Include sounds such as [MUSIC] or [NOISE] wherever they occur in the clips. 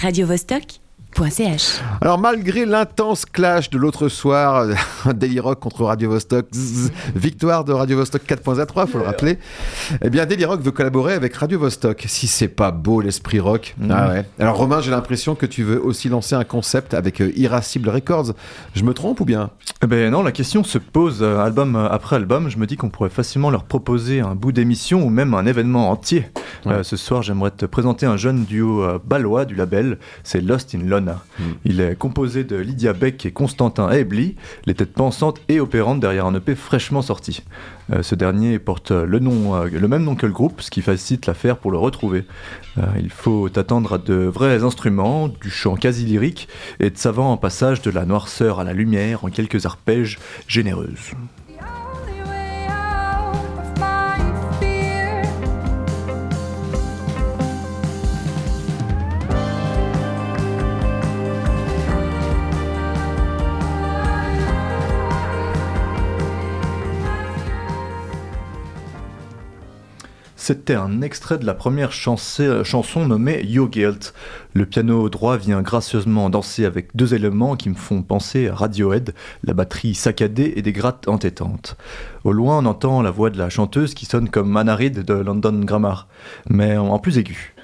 radiovostok.ch. Alors malgré l'intense clash de l'autre soir, [LAUGHS] Daily Rock contre Radio Vostok, zzz, victoire de Radio Vostok 4.3, faut le rappeler. Eh bien Daily Rock veut collaborer avec Radio Vostok. Si c'est pas beau l'esprit rock. Ah ouais. Alors Romain, j'ai l'impression que tu veux aussi lancer un concept avec euh, Irascible Records. Je me trompe ou bien? Eh ben non, la question se pose euh, album après album. Je me dis qu'on pourrait facilement leur proposer un bout d'émission ou même un événement entier. Ouais. Euh, ce soir, j'aimerais te présenter un jeune duo euh, balois du label, c'est Lost in Lona. Il est composé de Lydia Beck et Constantin Ebli, les têtes pensantes et opérantes derrière un EP fraîchement sorti. Euh, ce dernier porte le, nom, le même nom que le groupe, ce qui facilite l'affaire pour le retrouver. Il faut attendre à de vrais instruments, du chant quasi lyrique et de savants passages de la noirceur à la lumière en quelques arpèges généreuses. C'était un extrait de la première euh, chanson nommée You Guilt. Le piano droit vient gracieusement danser avec deux éléments qui me font penser à Radiohead, la batterie saccadée et des grattes entêtantes. Au loin, on entend la voix de la chanteuse qui sonne comme Manarid de London Grammar, mais en plus aiguë.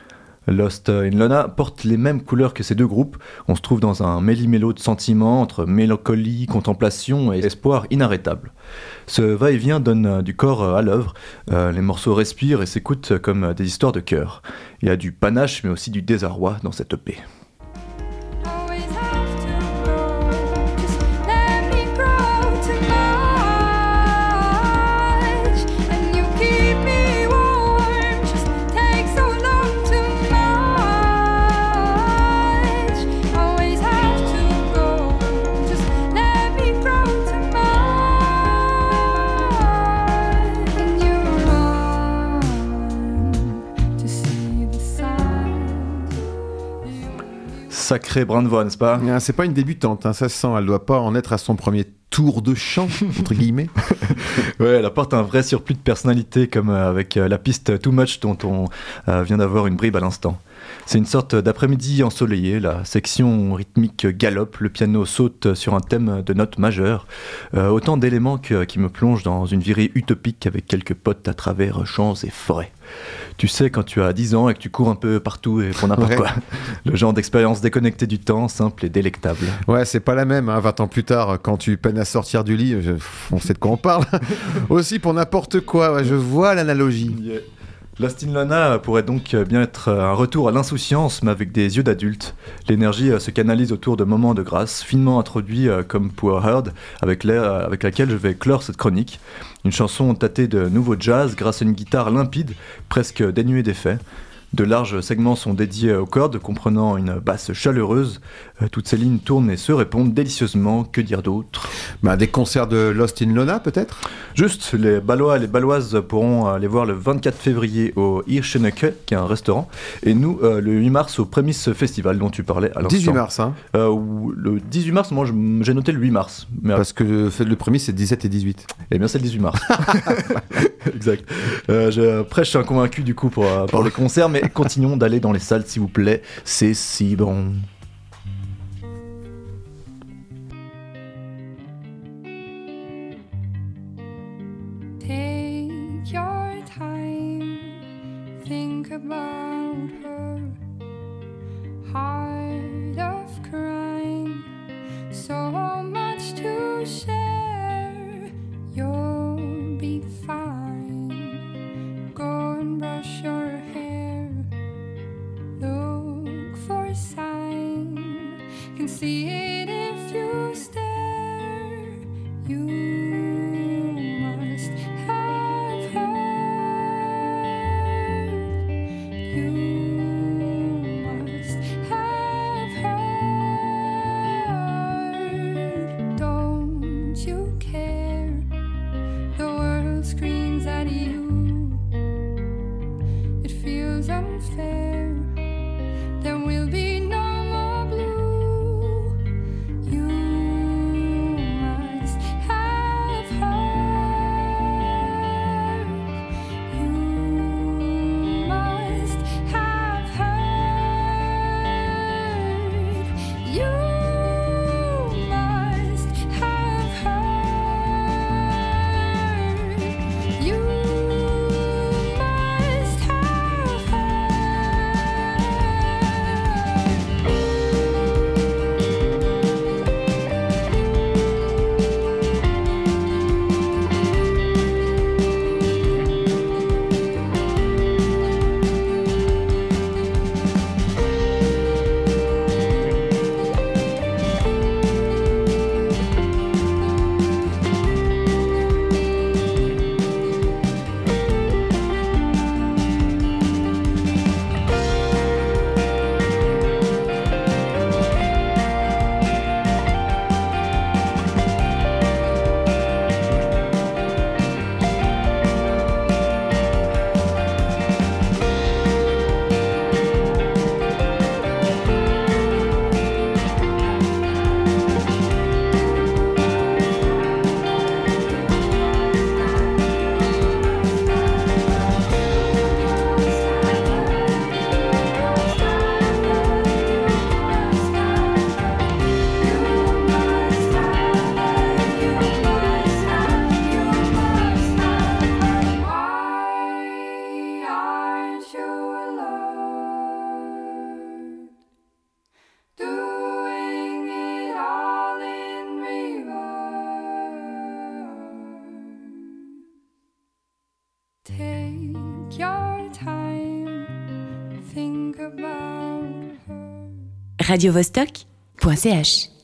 Lost in Lona porte les mêmes couleurs que ces deux groupes. On se trouve dans un méli-mélo de sentiments entre mélancolie, contemplation et espoir inarrêtable. Ce va-et-vient donne euh, du corps euh, à l'œuvre. Euh, les morceaux respirent et s'écoutent comme des histoires de cœur. Il y a du panache mais aussi du désarroi dans cette EP. Sacré voix, n'est-ce pas Ah, C'est pas une débutante, hein, ça se sent. Elle doit pas en être à son premier tour de chant, [LAUGHS] entre guillemets. [LAUGHS] Ouais, elle apporte un vrai surplus de personnalité, comme euh, avec euh, la piste Too Much dont on euh, vient d'avoir une bribe à l'instant. C'est une sorte d'après-midi ensoleillé, la section rythmique galope, le piano saute sur un thème de notes majeures. Euh, autant d'éléments que- qui me plongent dans une virée utopique avec quelques potes à travers champs et forêts. Tu sais, quand tu as 10 ans et que tu cours un peu partout et pour n'importe Ouais. quoi. Le genre d'expérience déconnectée du temps, simple et délectable. Ouais, c'est pas la même, hein, 20 ans plus tard, quand tu peines à sortir du lit, je- on sait de quoi on parle. [LAUGHS] Aussi pour n'importe quoi, ouais, je vois l'analogie. Lost in Lana pourrait donc euh, bien être euh, un retour à l'insouciance, mais avec des yeux d'adulte. L'énergie euh, se canalise autour de moments de grâce, finement introduits comme Poor Heard, avec laquelle je vais clore cette chronique. Une chanson tâtée de nouveau jazz grâce à une guitare limpide, presque dénuée d'effets. De larges segments sont dédiés aux cordes, comprenant une basse chaleureuse. Euh, Toutes ces lignes tournent et se répondent délicieusement. Que dire d'autre? Bah, des concerts de Lost in Lona, peut-être? Juste, les Balois et les Baloises pourront aller voir le 24 février au Hirschenecke, qui est un restaurant, et nous euh, le 8 mars au Prémisse Festival dont tu parlais à l'instant. 18 mars, hein, Euh, le 18 mars, moi j'ai noté le 8 mars. Mais parce que le premier c'est 17 et 18. eh bien c'est le 18 mars. [LAUGHS] [LAUGHS] exact. Euh, je prêche un convaincu du coup pour, pour les concerts, mais continuons d'aller dans les salles s'il vous plaît, c'est si bon. Take your time, think about her. Can see it if you stare. You must have heard. You must have heard. Don't you care? The world screams at you. It feels unfair. There will be radiovostok.ch